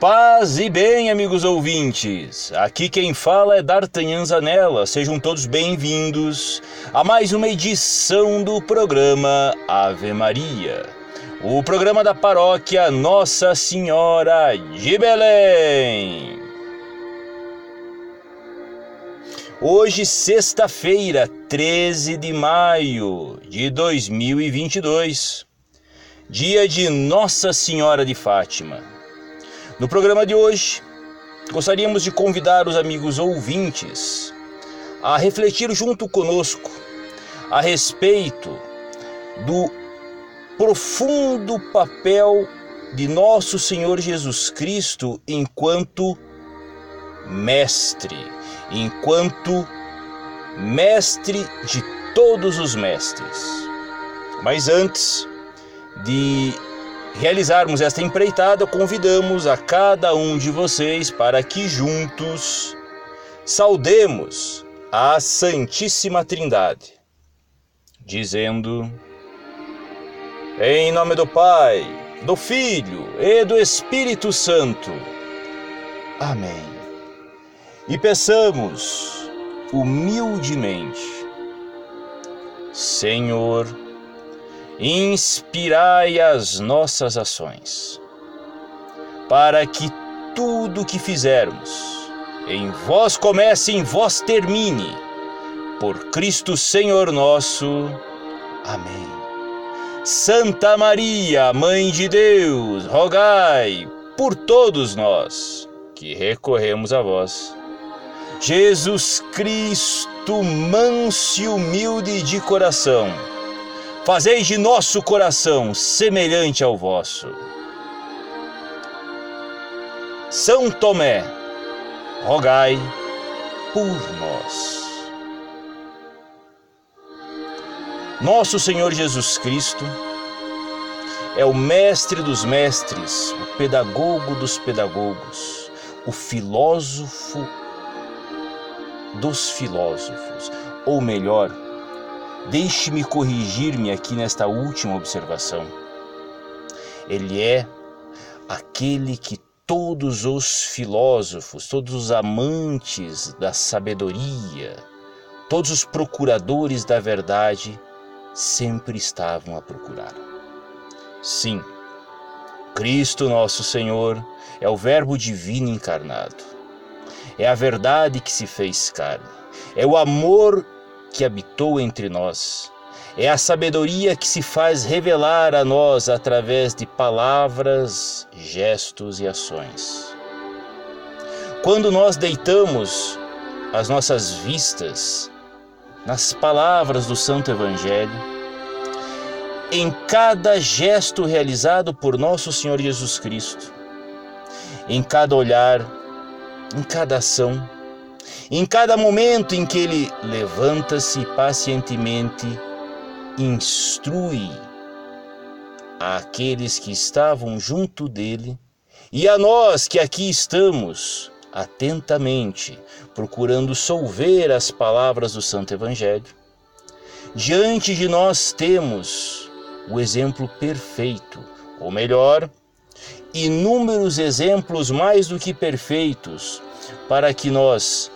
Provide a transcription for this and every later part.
Paz e bem, amigos ouvintes. Aqui quem fala é D'Artagnan Zanella. Sejam todos bem-vindos a mais uma edição do programa Ave Maria. O programa da paróquia Nossa Senhora de Belém. Hoje, sexta-feira, 13 de maio de 2022, dia de Nossa Senhora de Fátima. No programa de hoje, gostaríamos de convidar os amigos ouvintes a refletir junto conosco a respeito do profundo papel de nosso Senhor Jesus Cristo enquanto mestre, enquanto mestre de todos os mestres. Mas antes de realizarmos esta empreitada, convidamos a cada um de vocês para que juntos saudemos a Santíssima Trindade, dizendo: Em nome do Pai, do Filho e do Espírito Santo. Amém. E peçamos humildemente, Senhor, inspirai as nossas ações, para que tudo que fizermos em vós comece, em vós termine. Por Cristo Senhor nosso. Amém. Santa Maria, Mãe de Deus, rogai por todos nós que recorremos a vós. Jesus Cristo, manso e humilde de coração, Fazei de nosso coração semelhante ao vosso. São Tomé, rogai por nós. Nosso Senhor Jesus Cristo é o mestre dos mestres, o pedagogo dos pedagogos, o filósofo dos filósofos, ou melhor, Deixe-me corrigir-me aqui nesta última observação. Ele é aquele que todos os filósofos, todos os amantes da sabedoria, todos os procuradores da verdade sempre estavam a procurar. Sim, Cristo nosso Senhor é o Verbo divino encarnado. É a verdade que se fez carne. É o amor que habitou entre nós. É a sabedoria que se faz revelar a nós através de palavras, gestos e ações. Quando nós deitamos as nossas vistas nas palavras do Santo Evangelho, em cada gesto realizado por nosso Senhor Jesus Cristo, em cada olhar, em cada ação, em cada momento em que ele levanta-se pacientemente, instrui àqueles que estavam junto dele e a nós que aqui estamos atentamente procurando solver as palavras do Santo Evangelho. Diante de nós temos o exemplo perfeito, ou melhor, inúmeros exemplos mais do que perfeitos, para que nós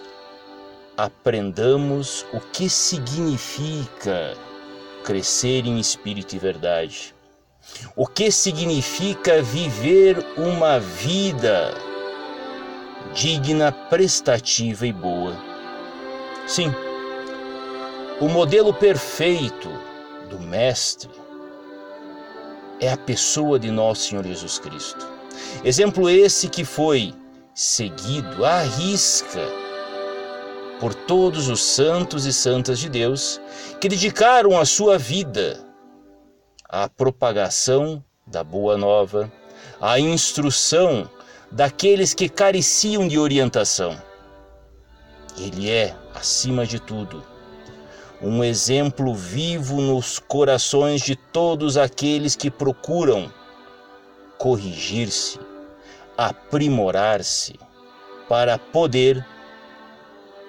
aprendamos o que significa crescer em espírito e verdade. O que significa viver uma vida digna, prestativa e boa. Sim, o modelo perfeito do Mestre é a pessoa de nosso Senhor Jesus Cristo. Exemplo esse que foi seguido à risca por todos os santos e santas de Deus que dedicaram a sua vida à propagação da boa nova, à instrução daqueles que careciam de orientação. Ele é, acima de tudo, um exemplo vivo nos corações de todos aqueles que procuram corrigir-se, aprimorar-se, para poder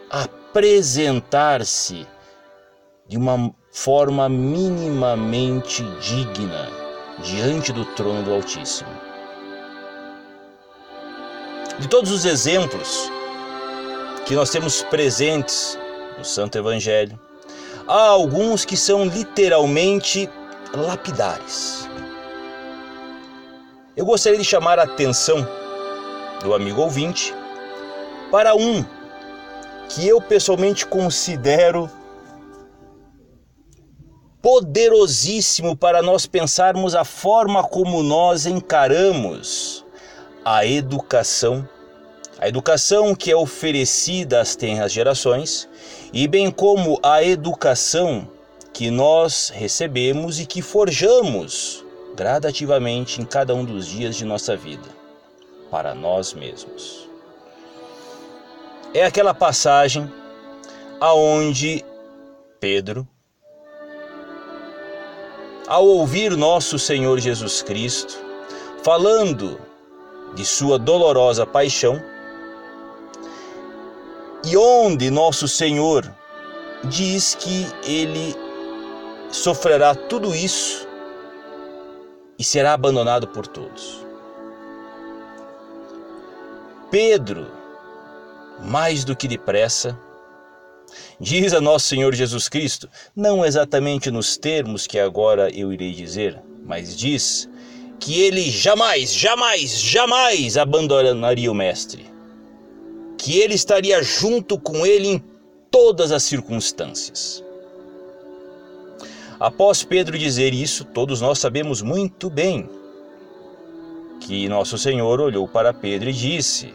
apresentar-se de uma forma minimamente digna diante do trono do Altíssimo. De todos os exemplos que nós temos presentes no Santo Evangelho, há alguns que são literalmente lapidares. Eu gostaria de chamar a atenção do amigo ouvinte para um que eu pessoalmente considero poderosíssimo para nós pensarmos a forma como nós encaramos a educação, a educação que é oferecida às tenras gerações, e bem como a educação que nós recebemos e que forjamos gradativamente em cada um dos dias de nossa vida, para nós mesmos. É aquela passagem aonde Pedro ao ouvir nosso Senhor Jesus Cristo falando de sua dolorosa paixão, e onde nosso Senhor diz que ele sofrerá tudo isso e será abandonado por todos. Pedro, mais do que depressa, Diz a nosso Senhor Jesus Cristo, não exatamente nos termos que agora eu irei dizer, mas diz que ele jamais, jamais, jamais abandonaria o Mestre, que ele estaria junto com ele em todas as circunstâncias. Após Pedro dizer isso, todos nós sabemos muito bem que nosso Senhor olhou para Pedro e disse: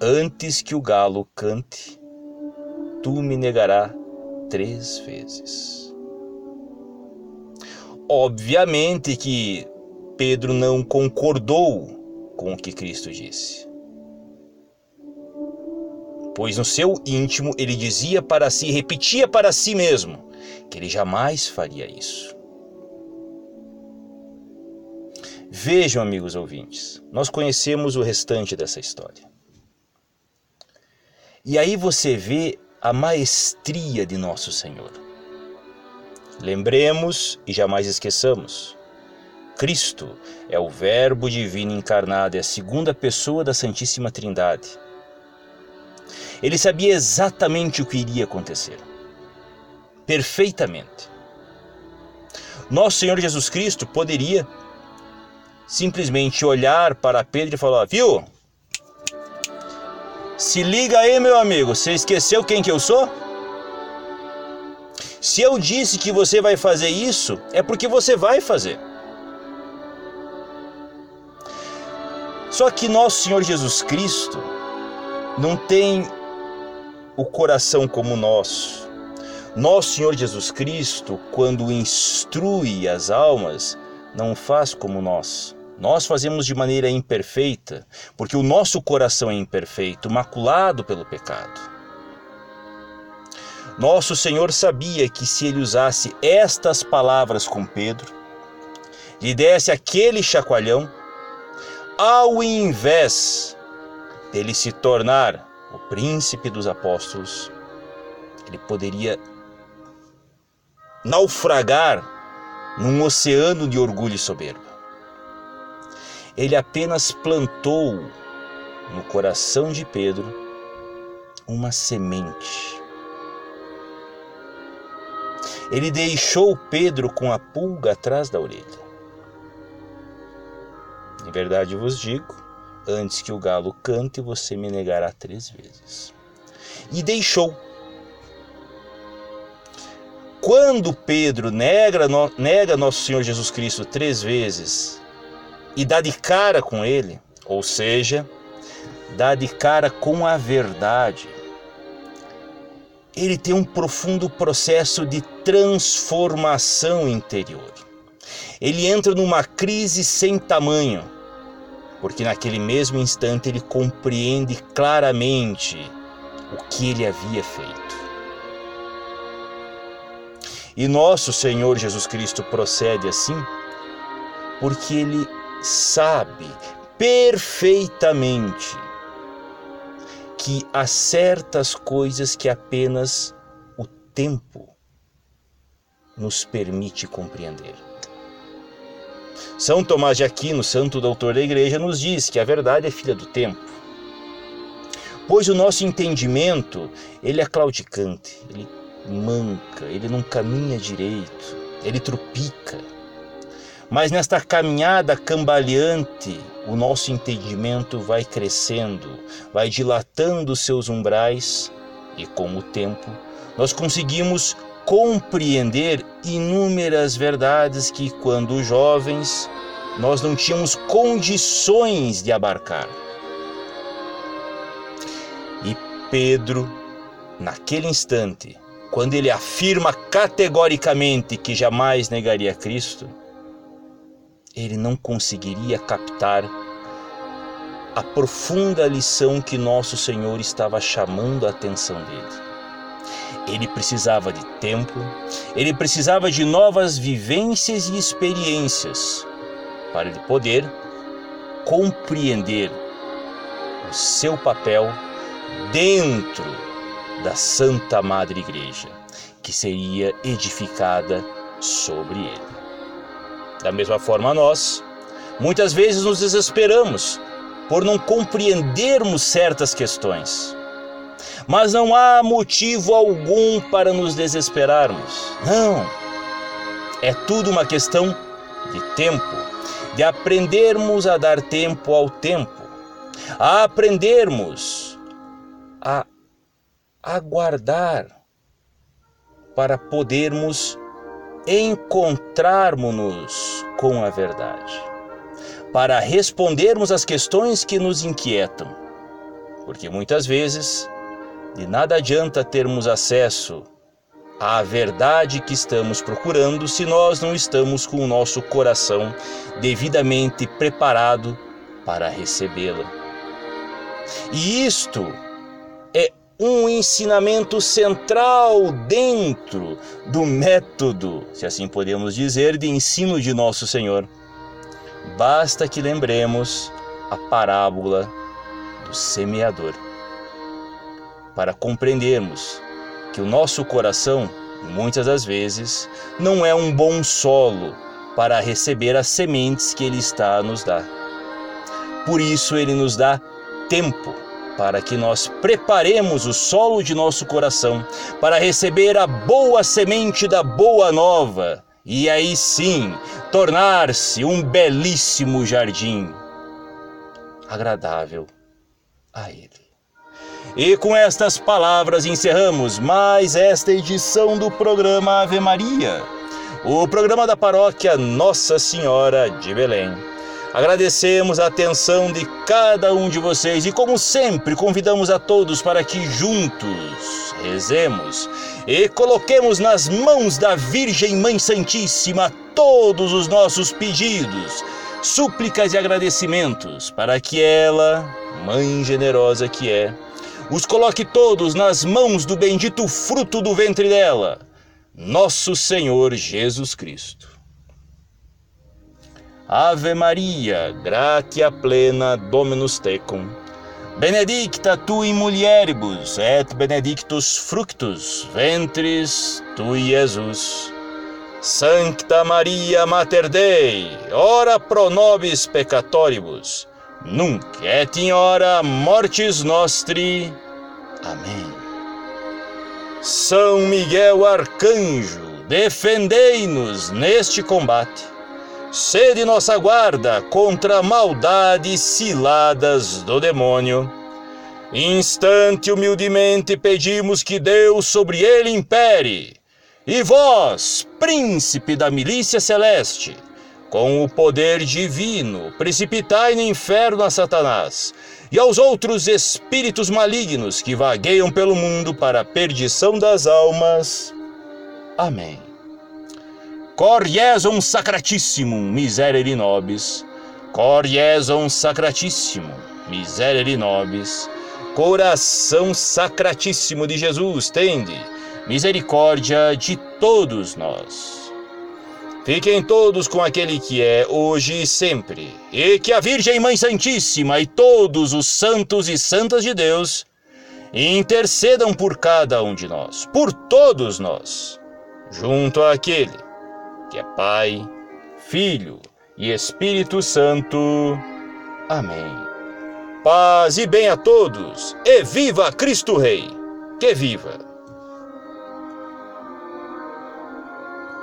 Antes que o galo cante, tu me negarás três vezes. Obviamente que Pedro não concordou com o que Cristo disse. Pois no seu íntimo ele dizia para si, repetia para si mesmo, que ele jamais faria isso. Vejam, amigos ouvintes, nós conhecemos o restante dessa história. E aí você vê a maestria de nosso Senhor. Lembremos e jamais esqueçamos: Cristo é o Verbo divino encarnado, é a segunda pessoa da Santíssima Trindade. Ele sabia exatamente o que iria acontecer. Perfeitamente. Nosso Senhor Jesus Cristo poderia simplesmente olhar para Pedro e falar: Viu? Se liga aí, meu amigo, você esqueceu quem que eu sou? Se eu disse que você vai fazer isso, é porque você vai fazer. Só que nosso Senhor Jesus Cristo não tem o coração como o nosso. Nosso Senhor Jesus Cristo, quando instrui as almas, não faz como nós. Nós fazemos de maneira imperfeita, porque o nosso coração é imperfeito, maculado pelo pecado. Nosso Senhor sabia que se ele usasse estas palavras com Pedro, lhe desse aquele chacoalhão, ao invés dele se tornar o príncipe dos apóstolos, ele poderia naufragar num oceano de orgulho e soberba ele apenas plantou no coração de Pedro uma semente. Ele deixou Pedro com a pulga atrás da orelha. Em verdade vos digo: antes que o galo cante, você me negará três vezes. E deixou. Quando Pedro nega, nega nosso Senhor Jesus Cristo três vezes, e dá de cara com ele, ou seja, dá de cara com a verdade. Ele tem um profundo processo de transformação interior. Ele entra numa crise sem tamanho, porque naquele mesmo instante ele compreende claramente o que ele havia feito. E nosso Senhor Jesus Cristo procede assim, porque ele sabe perfeitamente que há certas coisas que apenas o tempo nos permite compreender. São Tomás de Aquino, santo doutor da igreja, nos diz que a verdade é filha do tempo. Pois o nosso entendimento, ele é claudicante, ele manca, ele não caminha direito, ele trupica. Mas nesta caminhada cambaleante, o nosso entendimento vai crescendo, vai dilatando seus umbrais e com o tempo nós conseguimos compreender inúmeras verdades que, quando jovens, nós não tínhamos condições de abarcar. E Pedro, naquele instante, quando ele afirma categoricamente que jamais negaria Cristo, ele não conseguiria captar a profunda lição que nosso Senhor estava chamando a atenção dele. Ele precisava de tempo, ele precisava de novas vivências e experiências para ele poder compreender o seu papel dentro da Santa Madre Igreja, que seria edificada sobre ele. Da mesma forma, nós, muitas vezes nos desesperamos por não compreendermos certas questões. Mas não há motivo algum para nos desesperarmos. Não. É tudo uma questão de tempo, de aprendermos a dar tempo ao tempo, a aprendermos a aguardar para podermos encontrarmos-nos com a verdade, para respondermos às questões que nos inquietam, porque muitas vezes de nada adianta termos acesso à verdade que estamos procurando se nós não estamos com o nosso coração devidamente preparado para recebê-la. E isto um ensinamento central dentro do método, se assim podemos dizer, de ensino de nosso Senhor. Basta que lembremos a parábola do semeador para compreendermos que o nosso coração, muitas das vezes, não é um bom solo para receber as sementes que Ele está a nos dar. Por isso, Ele nos dá tempo para que nós preparemos o solo de nosso coração para receber a boa semente da boa nova e aí sim tornar-se um belíssimo jardim agradável a Ele. E com estas palavras encerramos mais esta edição do programa Ave Maria, o programa da paróquia Nossa Senhora de Belém. Agradecemos a atenção de cada um de vocês e, como sempre, convidamos a todos para que juntos rezemos e coloquemos nas mãos da Virgem Mãe Santíssima todos os nossos pedidos, súplicas e agradecimentos, para que ela, Mãe generosa que é, os coloque todos nas mãos do bendito fruto do ventre dela, nosso Senhor Jesus Cristo. Ave Maria, gratia plena Dominus tecum, benedicta tu in mulieribus et benedictus fructus ventris tui, Jesus. Sancta Maria Mater Dei, ora pro nobis peccatoribus, nunc et in hora mortis nostri. Amém. São Miguel Arcanjo, defendei-nos neste combate. Sede nossa guarda contra maldades ciladas do demônio. Instante humildemente pedimos que Deus sobre ele impere. E vós, príncipe da milícia celeste, com o poder divino, precipitai no inferno a Satanás e aos outros espíritos malignos que vagueiam pelo mundo para a perdição das almas. Amém. Cor Jesum Sacratissimum Miserere Nobis, Cor Jesum Sacratissimum Miserere Nobis, Coração Sacratíssimo de Jesus, tende misericórdia de todos nós. Fiquem todos com aquele que é, hoje e sempre, e que a Virgem Mãe Santíssima e todos os santos e santas de Deus intercedam por cada um de nós, por todos nós, junto àquele que é Pai, Filho e Espírito Santo. Amém. Paz e bem a todos, e viva Cristo Rei! Que viva!